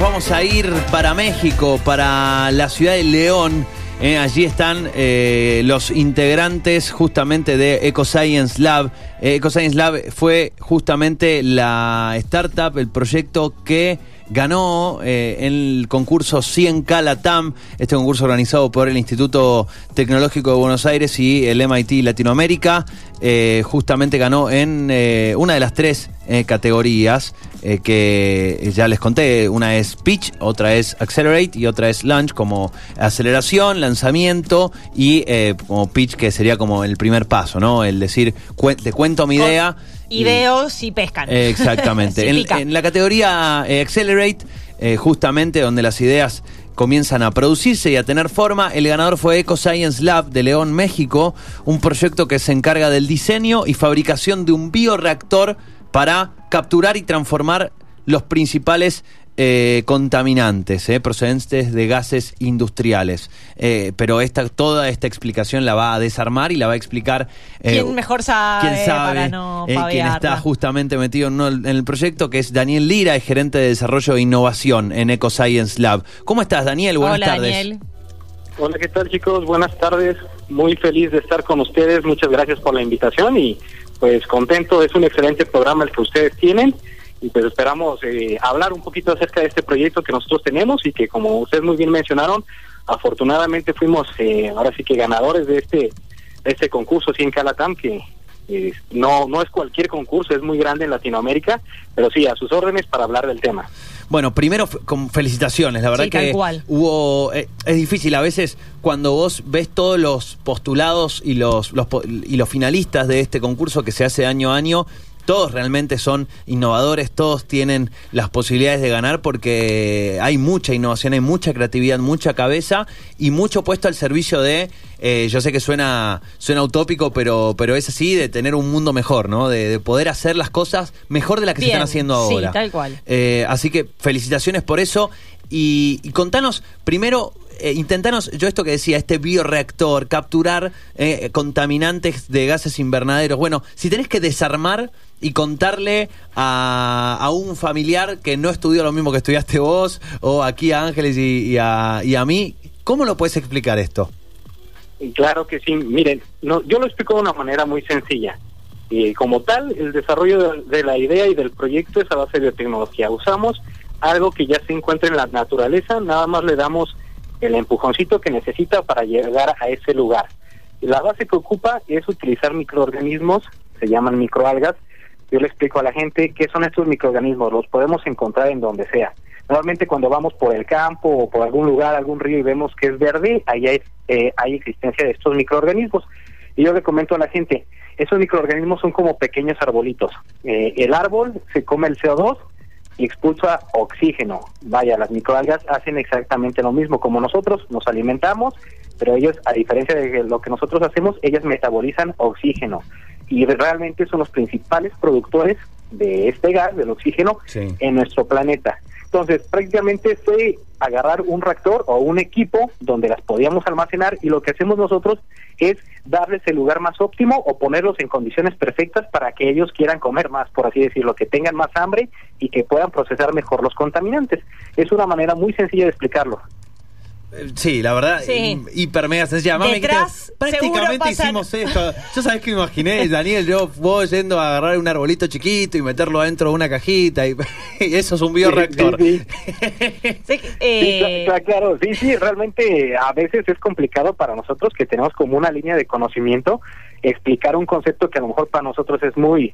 vamos a ir para México, para la ciudad de León. Eh, allí están eh, los integrantes justamente de EcoScience Lab. Eh, EcoScience Lab fue justamente la startup, el proyecto que ganó eh, el concurso 100K Latam, este concurso organizado por el Instituto Tecnológico de Buenos Aires y el MIT Latinoamérica. Eh, justamente ganó en eh, una de las tres eh, categorías eh, que ya les conté. Una es Pitch, otra es Accelerate y otra es Launch, como aceleración, lanzamiento y como Pitch, que sería como el primer paso, ¿no? El decir, cuen- te cuento mi idea. Y- Ideos y pescan. Exactamente. En, la categoría eh, Accelerate, eh, justamente donde las ideas comienzan a producirse y a tener forma, el ganador fue EcoScience Lab de León, México, un proyecto que se encarga del diseño y fabricación de un bioreactor para capturar y transformar los principales eh, contaminantes eh, procedentes de gases industriales. Eh, pero esta, toda esta explicación la va a desarmar y la va a explicar eh, ¿Quién mejor sabe, quién sabe para no eh, quién paviarla? está justamente metido en, uno- en el proyecto, que es Daniel Lira, es gerente de desarrollo e innovación en EcoScience Lab. ¿Cómo estás, Daniel? Buenas Hola, tardes. Daniel. Hola, ¿qué tal chicos? Buenas tardes. Muy feliz de estar con ustedes. Muchas gracias por la invitación y pues contento. Es un excelente programa el que ustedes tienen y pues esperamos eh, hablar un poquito acerca de este proyecto que nosotros tenemos y que como ustedes muy bien mencionaron, afortunadamente fuimos eh, ahora sí que ganadores de este de este concurso 100 Calatam que eh, no no es cualquier concurso, es muy grande en Latinoamérica, pero sí, a sus órdenes para hablar del tema. Bueno, primero con felicitaciones, la verdad Sí, que cual. hubo eh, es difícil a veces cuando vos ves todos los postulados y los, los po- y los finalistas de este concurso que se hace año a año, todos realmente son innovadores, todos tienen las posibilidades de ganar porque hay mucha innovación, hay mucha creatividad, mucha cabeza y mucho puesto al servicio de, eh, yo sé que suena, suena utópico, pero, pero es así, de tener un mundo mejor, ¿no? De, de poder hacer las cosas mejor de las que se están haciendo sí, ahora. tal cual. Eh, así que felicitaciones por eso. Y, y contanos, primero, eh, intentanos, yo esto que decía, este bioreactor, capturar eh, contaminantes de gases invernaderos. Bueno, si tenés que desarmar y contarle a, a un familiar que no estudió lo mismo que estudiaste vos, o aquí a Ángeles y, a, y a mí, ¿cómo lo puedes explicar esto? Claro que sí. Miren, no, yo lo explico de una manera muy sencilla. Y como tal, el desarrollo de, de la idea y del proyecto es a base de biotecnología. Usamos algo que ya se encuentra en la naturaleza, nada más le damos el empujoncito que necesita para llegar a ese lugar. La base que ocupa es utilizar microorganismos, se llaman microalgas. Yo le explico a la gente qué son estos microorganismos, los podemos encontrar en donde sea. Normalmente cuando vamos por el campo o por algún lugar, algún río y vemos que es verde, ahí hay, eh, hay existencia de estos microorganismos. Y yo le comento a la gente, esos microorganismos son como pequeños arbolitos. Eh, el árbol se come el CO2 y expulsa oxígeno. Vaya, las microalgas hacen exactamente lo mismo como nosotros, nos alimentamos, pero ellos, a diferencia de lo que nosotros hacemos, ellas metabolizan oxígeno y realmente son los principales productores de este gas, del oxígeno, Sí. en nuestro planeta. Entonces, prácticamente fue agarrar un reactor o un equipo donde las podíamos almacenar y lo que hacemos nosotros es darles el lugar más óptimo o ponerlos en condiciones perfectas para que ellos quieran comer más, por así decirlo, que tengan más hambre y que puedan procesar mejor los contaminantes. Es una manera muy sencilla de explicarlo. Sí, la verdad, Sí. hi- hiper mega sencilla. Además, me dijiste, prácticamente pasan- hicimos esto. Yo sabés que me imaginé, Daniel, yo vos yendo a agarrar un arbolito chiquito y meterlo dentro de una cajita y, y eso es un bioreactor. Sí, Sí, Sí, eh, cla- cla- claro, sí, sí, realmente a veces es complicado para nosotros que tenemos como una línea de conocimiento explicar un concepto que a lo mejor para nosotros es muy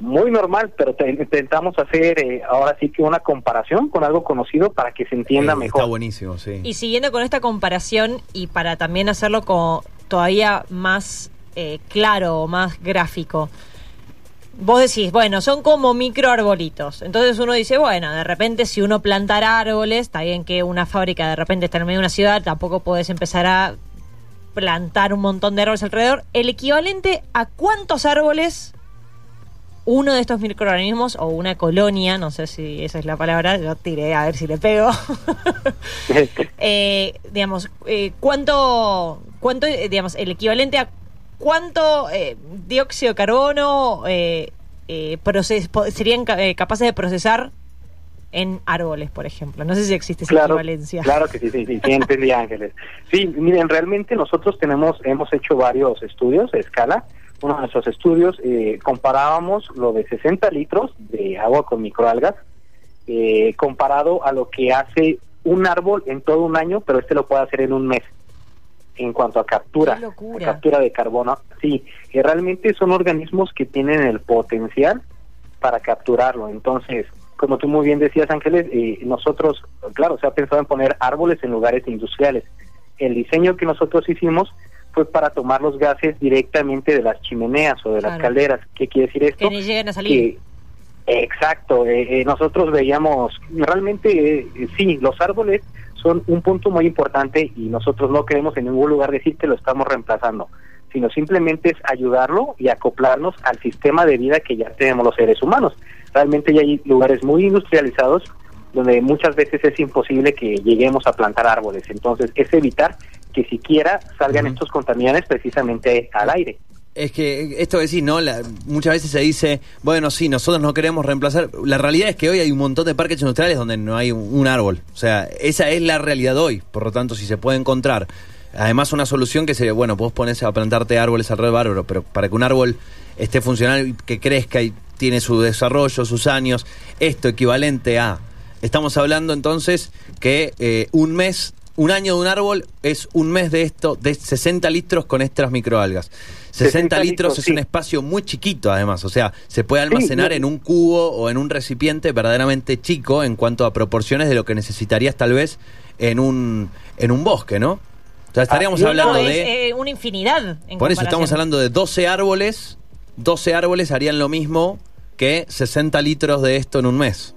muy normal, pero te- intentamos hacer eh, ahora sí que una comparación con algo conocido para que se entienda Eh, mejor. Está buenísimo, sí. Y siguiendo con esta comparación y para también hacerlo como todavía más eh, claro o más gráfico, vos decís, bueno, son como microarbolitos. Entonces uno dice, bueno, de repente si uno plantara árboles, está bien que una fábrica de repente está en medio de una ciudad, tampoco podés empezar a plantar un montón de árboles alrededor. El equivalente a cuántos árboles uno de estos microorganismos o una colonia, no sé si esa es la palabra, yo tiré a ver si le pego. eh, digamos, eh, ¿cuánto, cuánto, eh, digamos, el equivalente a cuánto eh, dióxido de carbono eh, eh, proces- serían ca- capaces de procesar en árboles, por ejemplo. No sé si existe esa Claro, equivalencia. claro que sí, sí, sí, sí, entendí, Ángeles. Sí, miren, realmente nosotros tenemos, hemos hecho varios estudios de escala. Uno de nuestros estudios eh, comparábamos lo de 60 litros de agua con microalgas eh, comparado a lo que hace un árbol en todo un año, pero este lo puede hacer en un mes en cuanto a captura, captura de carbono. Sí, que realmente son organismos que tienen el potencial para capturarlo. Entonces, como tú muy bien decías, Ángeles, eh, nosotros, claro, se ha pensado en poner árboles en lugares industriales. El diseño que nosotros hicimos fue para tomar los gases directamente de las chimeneas o de las calderas. ¿Qué quiere decir esto? Que ni lleguen a salir. que exacto eh, eh, nosotros veíamos realmente eh, sí los árboles son un punto muy importante y nosotros no queremos en ningún lugar decir que lo estamos reemplazando sino simplemente es ayudarlo y acoplarnos al sistema de vida que ya tenemos los seres humanos realmente ya hay lugares muy industrializados donde muchas veces es imposible que lleguemos a plantar árboles entonces es evitar que siquiera salgan estos contaminantes precisamente al aire Es que esto que decís, ¿no? La- muchas veces se dice, bueno, sí, nosotros no queremos reemplazar. La realidad es que hoy hay un montón de parques industriales donde no hay un, un árbol. O sea, esa es la realidad hoy. Por lo tanto, si se puede encontrar, además una solución que sería, bueno, vos pones a plantarte árboles alrededor, bárbaro, pero para que un árbol esté funcional y que crezca y tiene su desarrollo, sus años, esto equivalente a... Estamos hablando entonces que eh, un mes, un año de un árbol es un mes de esto, de 60 litros con estas microalgas. 60, 60 litros es sí. un espacio muy chiquito además, o sea, se puede almacenar en un cubo o en un recipiente verdaderamente chico en cuanto a proporciones de lo que necesitarías tal vez en un en un bosque, ¿no? O sea, estaríamos es. hablando No, es de eh, una infinidad. en por eso estamos hablando de 12 árboles, 12 árboles harían lo mismo que 60 litros de esto en un mes.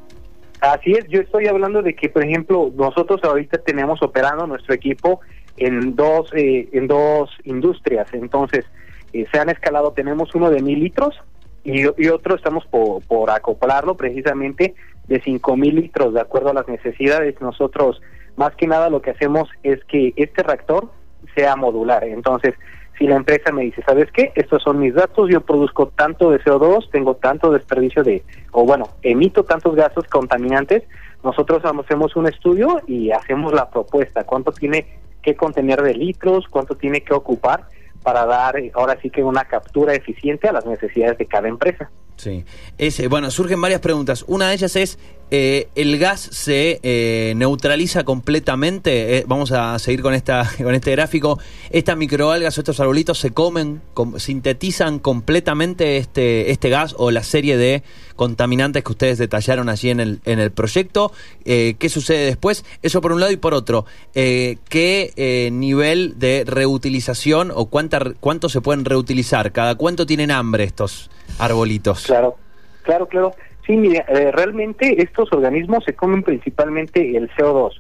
Así es, yo estoy hablando de que, por ejemplo, nosotros ahorita tenemos operando nuestro equipo en dos eh, en dos industrias, entonces eh, se han escalado, tenemos uno de mil litros y, y otro estamos por, por acoplarlo precisamente de cinco mil litros, de acuerdo a las necesidades. Nosotros, más que nada, lo que hacemos es que este reactor sea modular, entonces si la empresa me dice, ¿sabes qué? Estos son mis datos, yo produzco tanto de CO2, tengo tanto desperdicio de, o bueno, emito tantos gases contaminantes, nosotros hacemos un estudio y hacemos la propuesta, cuánto tiene que contener de litros, cuánto tiene que ocupar para dar ahora sí que una captura eficiente a las necesidades de cada empresa. Sí. Es, eh, bueno, surgen varias preguntas. Una de ellas es, eh, ¿el gas se eh, neutraliza completamente? Eh, vamos a seguir con esta con este gráfico. ¿Estas microalgas o estos arbolitos se comen, com- sintetizan completamente este, este gas o la serie de contaminantes que ustedes detallaron allí en el, en el proyecto? Eh, ¿Qué sucede después? Eso por un lado y por otro, ¿qué nivel de reutilización o cuánta, cuánto se pueden reutilizar? ¿Cada cuánto tienen hambre estos arbolitos? Claro, claro, claro. Sí, mire, eh, realmente estos organismos se comen principalmente el CO2.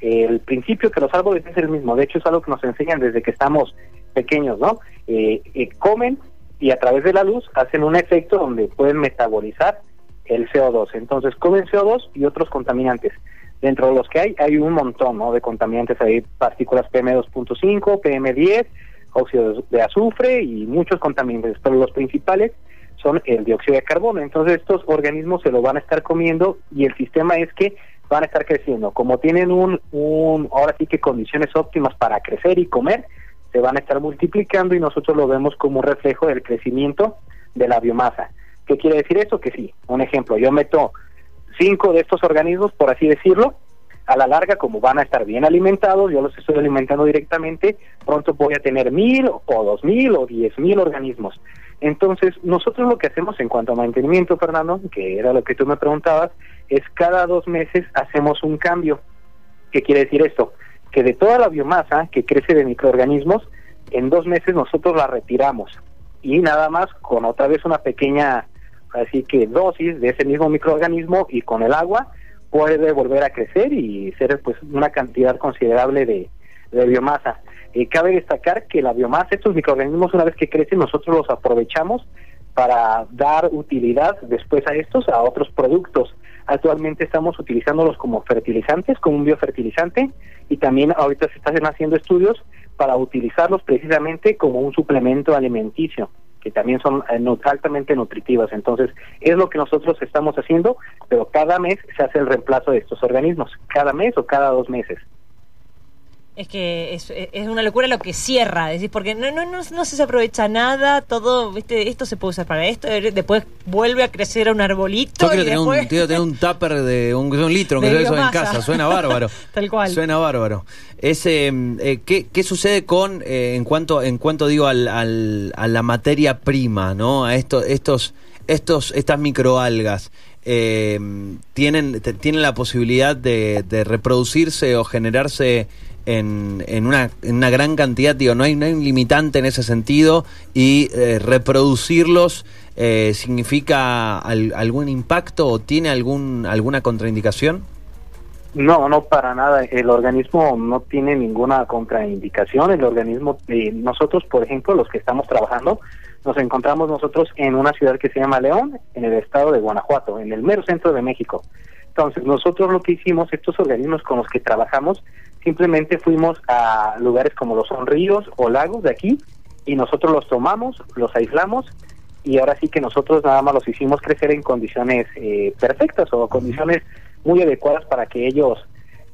El principio que los árboles es el mismo, de hecho es algo que nos enseñan desde que estamos pequeños, ¿no? Eh, eh, comen y a través de la luz hacen un efecto donde pueden metabolizar el CO2. Entonces comen CO2 y otros contaminantes. Dentro de los que hay, hay un montón ¿no? de contaminantes, hay partículas PM2.5, PM10, óxido de azufre y muchos contaminantes, pero los principales son el dióxido de carbono. Entonces estos organismos se lo van a estar comiendo y el sistema es que van a estar creciendo. Como tienen un, un ahora sí que condiciones óptimas para crecer y comer, se van a estar multiplicando y nosotros lo vemos como un reflejo del crecimiento de la biomasa. ¿Qué quiere decir eso? Que sí, un ejemplo, yo meto cinco de estos organismos, por así decirlo, a la larga, como van a estar bien alimentados, yo los estoy alimentando directamente, pronto voy a tener mil o dos mil o diez mil organismos. Entonces, nosotros lo que hacemos en cuanto a mantenimiento, Fernando, que era lo que tú me preguntabas, es cada dos meses hacemos un cambio. ¿Qué quiere decir esto? Que de toda la biomasa que crece de microorganismos, en dos meses nosotros la retiramos y nada más con otra vez una pequeña, así que dosis de ese mismo microorganismo y con el agua puede volver a crecer y ser pues una cantidad considerable de, de biomasa. Eh, cabe destacar que la biomasa, estos microorganismos una vez que crecen nosotros los aprovechamos para dar utilidad después a estos a otros productos. Actualmente estamos utilizándolos como fertilizantes, como un biofertilizante y también ahorita se están haciendo estudios para utilizarlos precisamente como un suplemento alimenticio. que también son eh, altamente nutritivas. Entonces, es lo que nosotros estamos haciendo, pero cada mes se hace el reemplazo de estos organismos, cada mes o cada dos meses. Es que es, es, una locura lo que cierra, decir, porque no, no, no, no, se aprovecha nada, todo, ¿viste? esto se puede usar para esto, después vuelve a crecer un arbolito. Yo quiero, tener, un, quiero tener un tupper de un, un litro, que eso en casa, suena bárbaro. Tal cual. Suena bárbaro. Ese, eh, ¿qué, ¿qué, sucede con, eh, en cuanto en cuanto digo, al, al, a la materia prima, ¿no? A esto, estos, estos, estas microalgas. Eh, tienen, tienen la posibilidad de, de reproducirse o generarse en, en, una, en una gran cantidad, digo, no hay, no hay un limitante en ese sentido y eh, reproducirlos eh, significa algún impacto o tiene algún alguna contraindicación? No, no para nada. El organismo no tiene ninguna contraindicación. El organismo, eh, nosotros, por ejemplo, los que estamos trabajando, nos encontramos nosotros en una ciudad que se llama León, en el estado de Guanajuato, en el mero centro de México. Entonces, nosotros lo que hicimos, estos organismos con los que trabajamos, simplemente fuimos a lugares como los son ríos o lagos de aquí y nosotros los tomamos, los aislamos y ahora sí que nosotros nada más los hicimos crecer en condiciones eh, perfectas o condiciones muy adecuadas para que ellos,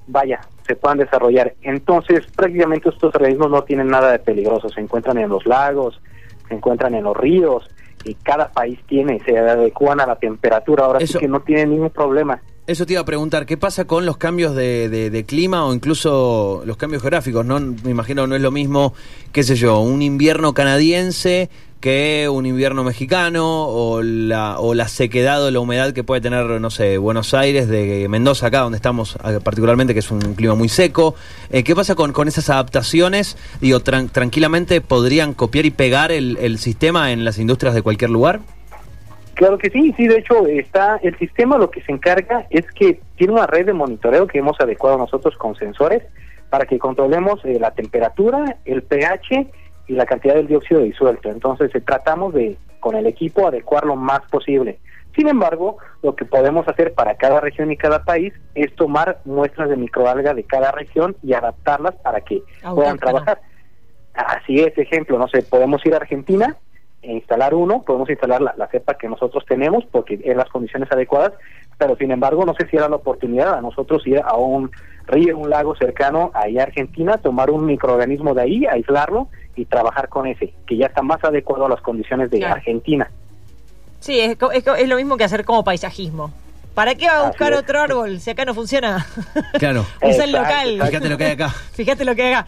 vaya, se puedan desarrollar. Entonces, prácticamente estos organismos no tienen nada de peligroso, se encuentran en los lagos, se encuentran en los ríos, y cada país tiene, se adecuan a la temperatura, ahora sí que no tienen ningún problema. Eso te iba a preguntar, ¿qué pasa con los cambios de, clima o incluso los cambios geográficos? No, me imagino no es lo mismo, qué sé yo, un invierno canadiense que un invierno mexicano o la, o la sequedad o la humedad que puede tener, no sé, Buenos Aires, de Mendoza, acá donde estamos particularmente, que es un clima muy seco. Eh, ¿Qué pasa con, esas adaptaciones? Digo, tranquilamente podrían copiar y pegar el sistema en las industrias de cualquier lugar. Claro que sí, sí, de hecho está el sistema lo que se encarga es que tiene una red de monitoreo que hemos adecuado nosotros con sensores para que controlemos eh, la temperatura, el pH y la cantidad del dióxido disuelto. Entonces eh, tratamos de con el equipo adecuar lo más posible. Sin embargo, lo que podemos hacer para cada región y cada país es tomar muestras de microalga de cada región y adaptarlas para que puedan trabajar. Así es, ejemplo, no sé, podemos ir a Argentina instalar uno, podemos instalar la, cepa que nosotros tenemos porque en las condiciones adecuadas, pero sin embargo no sé si era la oportunidad a nosotros ir a un río, un lago cercano ahí a Argentina, tomar un microorganismo de ahí, aislarlo y trabajar con ese, que ya está más adecuado a las condiciones de Argentina. Sí, es, es, lo mismo que hacer como paisajismo. ¿Para qué va a buscar otro árbol si acá no funciona? Claro. Usa el local. Fíjate lo que hay acá. Fíjate lo que hay acá.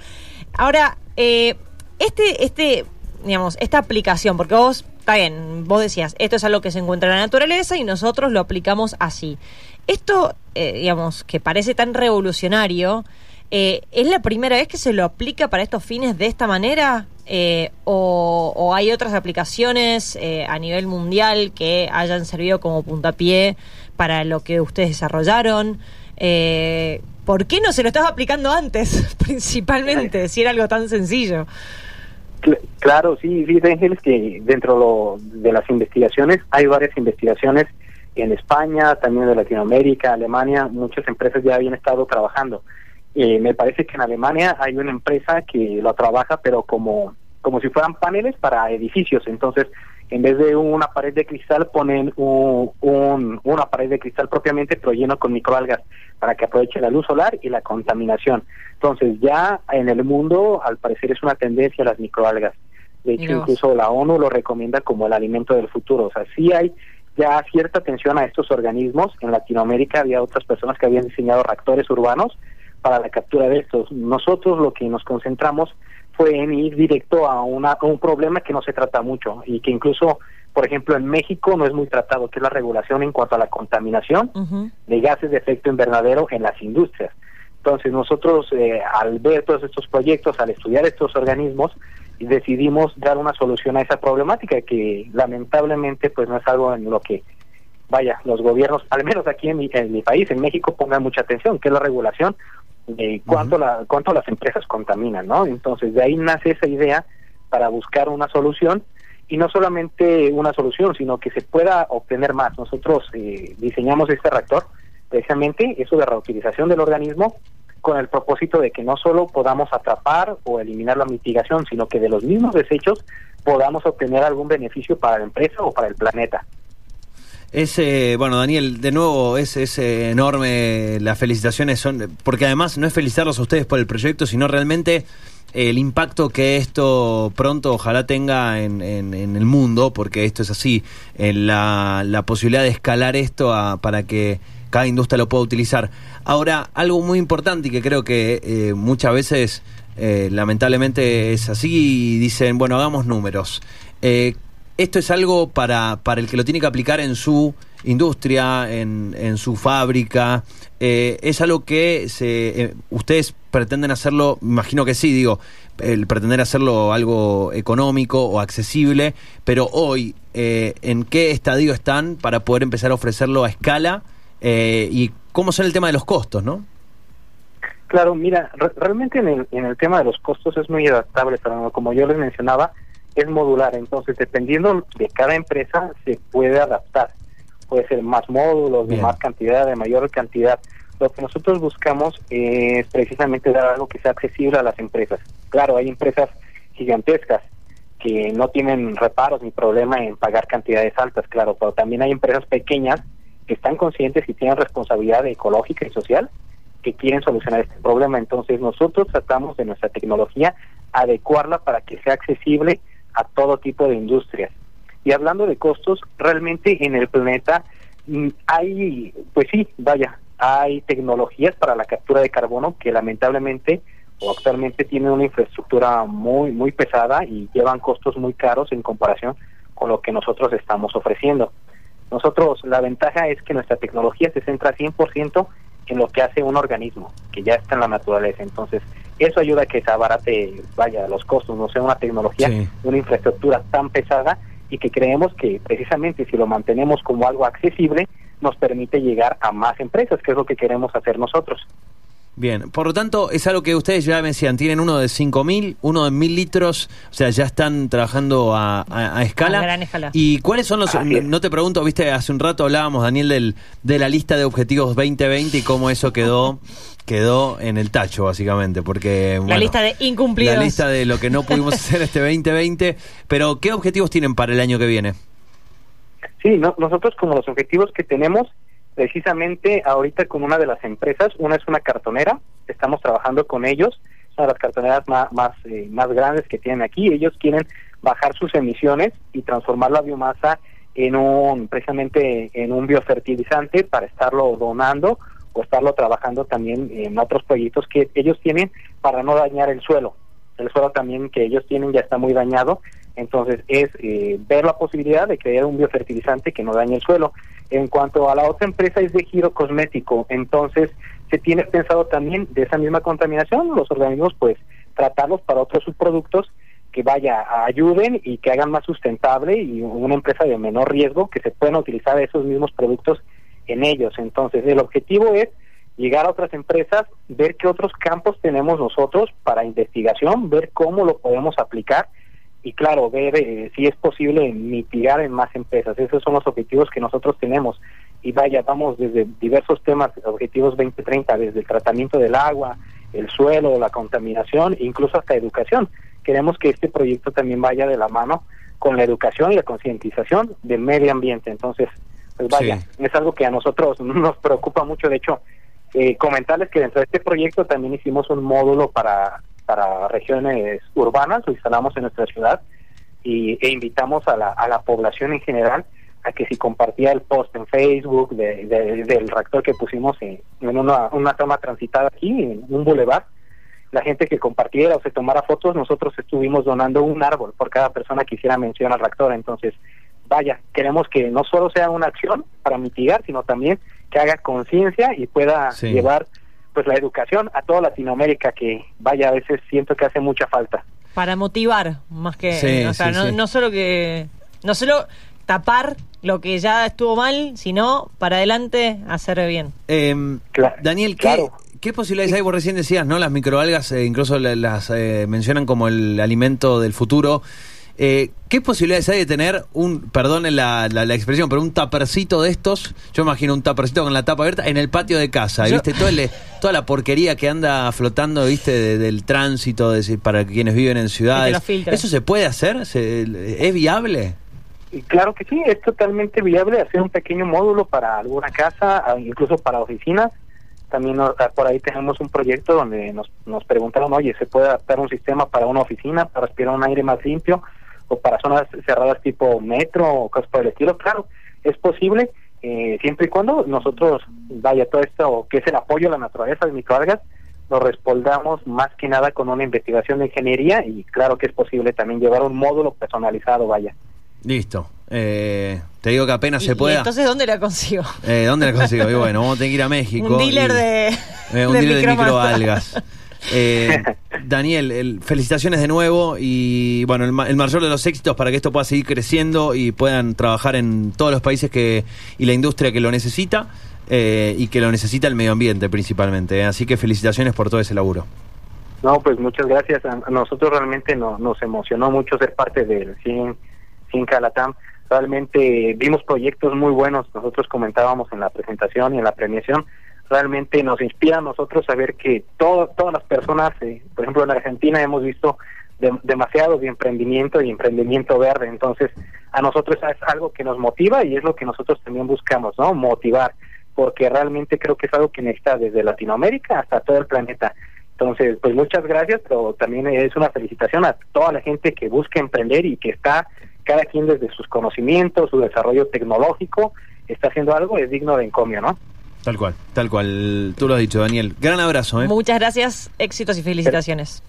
Ahora, eh, este, este digamos, esta aplicación, porque vos, está bien, vos decías, esto es algo que se encuentra en la naturaleza y nosotros lo aplicamos así. Esto, eh, digamos, que parece tan revolucionario, eh, ¿es la primera vez que se lo aplica para estos fines de esta manera? Eh, o, hay otras aplicaciones a nivel mundial que hayan servido como puntapié para lo que ustedes desarrollaron? ¿Por qué no se lo estaba aplicando antes, principalmente, si era algo tan sencillo? Claro, sí, sí, Ángeles, que dentro de las investigaciones hay varias investigaciones en España, también de Latinoamérica, Alemania, muchas empresas ya habían estado trabajando. Eh, me parece que en Alemania hay una empresa que lo trabaja, pero como, como si fueran paneles para edificios. Entonces, en vez de una pared de cristal ponen un, una pared de cristal propiamente pero lleno con microalgas para que aproveche la luz solar y la contaminación. Entonces ya en el mundo al parecer es una tendencia las microalgas. De hecho incluso la ONU lo recomienda como el alimento del futuro. O sea, sí hay ya cierta atención a estos organismos. En Latinoamérica había otras personas que habían diseñado reactores urbanos para la captura de estos. Nosotros lo que nos concentramos fue en ir directo a, una, un problema que no se trata mucho y que incluso, por ejemplo, en México no es muy tratado, que es la regulación en cuanto a la contaminación de gases de efecto invernadero en las industrias. Entonces nosotros, eh, al ver todos estos proyectos, al estudiar estos organismos, decidimos dar una solución a esa problemática que lamentablemente pues no es algo en lo que vaya los gobiernos al menos aquí en mi, en mi país en México pongan mucha atención que es la regulación de cuánto, la, cuánto las empresas contaminan, ¿no? Entonces, de ahí nace esa idea para buscar una solución y no solamente una solución, sino que se pueda obtener más. Nosotros eh, diseñamos este reactor, precisamente eso de reutilización del organismo, con el propósito de que no solo podamos atrapar o eliminar la mitigación, sino que de los mismos desechos podamos obtener algún beneficio para la empresa o para el planeta. Es, bueno, Daniel, de nuevo, es, es enorme, las felicitaciones son, porque además no es felicitarlos a ustedes por el proyecto, sino realmente el impacto que esto pronto ojalá tenga en, en, el mundo, porque esto es así, en la, la posibilidad de escalar esto para que cada industria lo pueda utilizar. Ahora, algo muy importante y que creo que eh, muchas veces eh, lamentablemente es así, dicen, bueno, hagamos números. Eh, esto es algo para, para el que lo tiene que aplicar en su industria, en, en su fábrica. Eh, es algo que se, eh, ustedes pretenden hacerlo, imagino que sí, digo, el pretender hacerlo algo económico o accesible, pero hoy, eh, ¿en qué estadio están para poder empezar a ofrecerlo a escala? ¿Y cómo son el tema de los costos, no? Claro, mira, realmente en el, en el tema de los costos es muy adaptable, pero como yo les mencionaba, es modular, entonces dependiendo de cada empresa se puede adaptar. Puede ser más módulos, de más cantidad, de mayor cantidad. Lo que nosotros buscamos es precisamente dar algo que sea accesible a las empresas. Claro, hay empresas gigantescas que no tienen reparos ni problema en pagar cantidades altas, claro, pero también hay empresas pequeñas que están conscientes y tienen responsabilidad ecológica y social que quieren solucionar este problema. Entonces nosotros tratamos de nuestra tecnología adecuarla para que sea accesible a todo tipo de industrias. Y hablando de costos, realmente en el planeta mm, hay, pues sí, vaya, hay tecnologías para la captura de carbono que lamentablemente o actualmente tienen una infraestructura muy, muy pesada y llevan costos muy caros en comparación con lo que nosotros estamos ofreciendo. Nosotros, la ventaja es que nuestra tecnología se centra 100% en lo que hace un organismo, que ya está en la naturaleza. Entonces, eso ayuda a que se abarate, vaya, los costos, no sea una tecnología, una infraestructura tan pesada y que creemos que precisamente si lo mantenemos como algo accesible, nos permite llegar a más empresas, que es lo que queremos hacer nosotros. Bien, por lo tanto, es algo que ustedes ya me decían, tienen uno de 5.000, uno de 1.000 litros, o sea, ya están trabajando a, escala. gran escala. ¿Y cuáles son los, no te pregunto, viste, hace un rato hablábamos, Daniel, del, de la lista de objetivos 2020 y cómo eso quedó quedó en el tacho, básicamente, porque... la lista de incumplidos. La lista de lo que no pudimos hacer este 2020, pero ¿qué objetivos tienen para el año que viene? Sí, nosotros como los objetivos que tenemos precisamente ahorita con una de las empresas, una es una cartonera, estamos trabajando con ellos, una de las cartoneras eh, más grandes que tienen aquí, ellos quieren bajar sus emisiones y transformar la biomasa en un, precisamente en un biofertilizante para estarlo donando o estarlo trabajando también en otros proyectos que ellos tienen para no dañar el suelo. El suelo también que ellos tienen ya está muy dañado, entonces es eh, ver la posibilidad de crear un biofertilizante que no dañe el suelo. En cuanto a la otra empresa es de giro cosmético, entonces se tiene pensado también de esa misma contaminación, los organismos pues tratarlos para otros subproductos que vaya, ayuden y que hagan más sustentable y una empresa de menor riesgo que se puedan utilizar esos mismos productos en ellos. Entonces el objetivo es llegar a otras empresas, ver qué otros campos tenemos nosotros para investigación, ver cómo lo podemos aplicar y claro, ver eh, si es posible mitigar en más empresas. Esos son los objetivos que nosotros tenemos. Y vaya, vamos desde diversos temas, objetivos 2030, desde el tratamiento del agua, el suelo, la contaminación, incluso hasta educación. Queremos que este proyecto también vaya de la mano con la educación y la concientización del medio ambiente. Entonces, pues vaya, es algo que a nosotros nos preocupa mucho. De hecho, eh, comentarles que dentro de este proyecto también hicimos un módulo para para regiones urbanas, lo instalamos en nuestra ciudad y, e invitamos a la, a la población en general a que si compartía el post en Facebook del reactor que pusimos en, una, una toma transitada aquí, en un bulevar, la gente que compartiera o se tomara fotos, nosotros estuvimos donando un árbol por cada persona que hiciera mención al reactor. Entonces, vaya, queremos que no solo sea una acción para mitigar, sino también que haga conciencia y pueda llevar pues la educación a toda Latinoamérica que vaya a veces siento que hace mucha falta. Para motivar más que o sea no, solo que no solo tapar lo que ya estuvo mal sino para adelante hacer bien. Em, Daniel ¿qué, ¿qué posibilidades hay vos recién decías no las microalgas eh, incluso las, eh, mencionan como el alimento del futuro. Eh, ¿Qué posibilidades hay de tener un, perdón la, la, la, expresión, pero un tapercito de estos? Yo imagino un tapercito con la tapa abierta en el patio de casa, Yo- ¿viste? Todo el- toda la porquería que anda flotando, ¿viste? de- del tránsito, de, para quienes viven en ciudades. ¿Eso se puede hacer? ¿Se- ¿Es viable? Y claro que sí, es totalmente viable hacer un pequeño módulo para alguna casa, incluso para oficinas. También ah, por ahí tenemos un proyecto donde nos, nos preguntaron, oye, ¿se puede adaptar un sistema para una oficina, para respirar un aire más limpio o para zonas cerradas tipo metro o cosas por el estilo? Claro, es posible, eh, siempre y cuando nosotros, vaya, todo esto que es el apoyo a la naturaleza de microalgas, lo respaldamos más que nada con una investigación de ingeniería y claro que es posible también llevar un módulo personalizado, vaya. Listo. Eh, te digo que apenas Y- se y pueda. entonces, ¿dónde la consigo? Eh, ¿Dónde la consigo? Y bueno, vamos a tener que ir a México. Un dealer y- de, Eh, un de dealer de microalgas. Eh, Daniel, el- felicitaciones de nuevo y bueno, el, el mayor de los éxitos para que esto pueda seguir creciendo y puedan trabajar en todos los países que y la industria que lo necesita eh, y que lo necesita el medio ambiente principalmente. eh. Así que felicitaciones por todo ese laburo. No, pues muchas gracias. A a nosotros realmente no- nos emocionó mucho ser parte del 100, 100 Calatam. Realmente vimos proyectos muy buenos. Nosotros comentábamos en la presentación y en la premiación. Realmente nos inspira a nosotros saber que todo- todas las personas, eh, por ejemplo en Argentina hemos visto de- demasiado de emprendimiento y emprendimiento verde. Entonces, a nosotros es algo que nos motiva y es lo que nosotros también buscamos, ¿no? Motivar, porque realmente creo que es algo que necesita desde Latinoamérica hasta todo el planeta. Entonces, pues muchas gracias, pero también es una felicitación a toda la gente que busca emprender y que está, cada quien desde sus conocimientos, su desarrollo tecnológico, está haciendo algo, es digno de encomio, ¿no? Tal cual, tal cual. Tú lo has dicho, Daniel. Gran abrazo. ¿eh? Muchas gracias, éxitos y felicitaciones.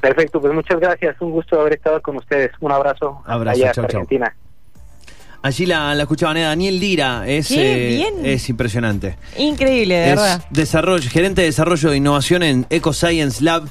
Perfecto, pues muchas gracias, un gusto haber estado con ustedes. Un abrazo, Abrazo, allá chau. Argentina. Allí la, la escuchaban, eh, Daniel Lira. Es, Qué eh, bien. es impresionante. Increíble, de es verdad. desarrollo, gerente de desarrollo de innovación en EcoScience Lab.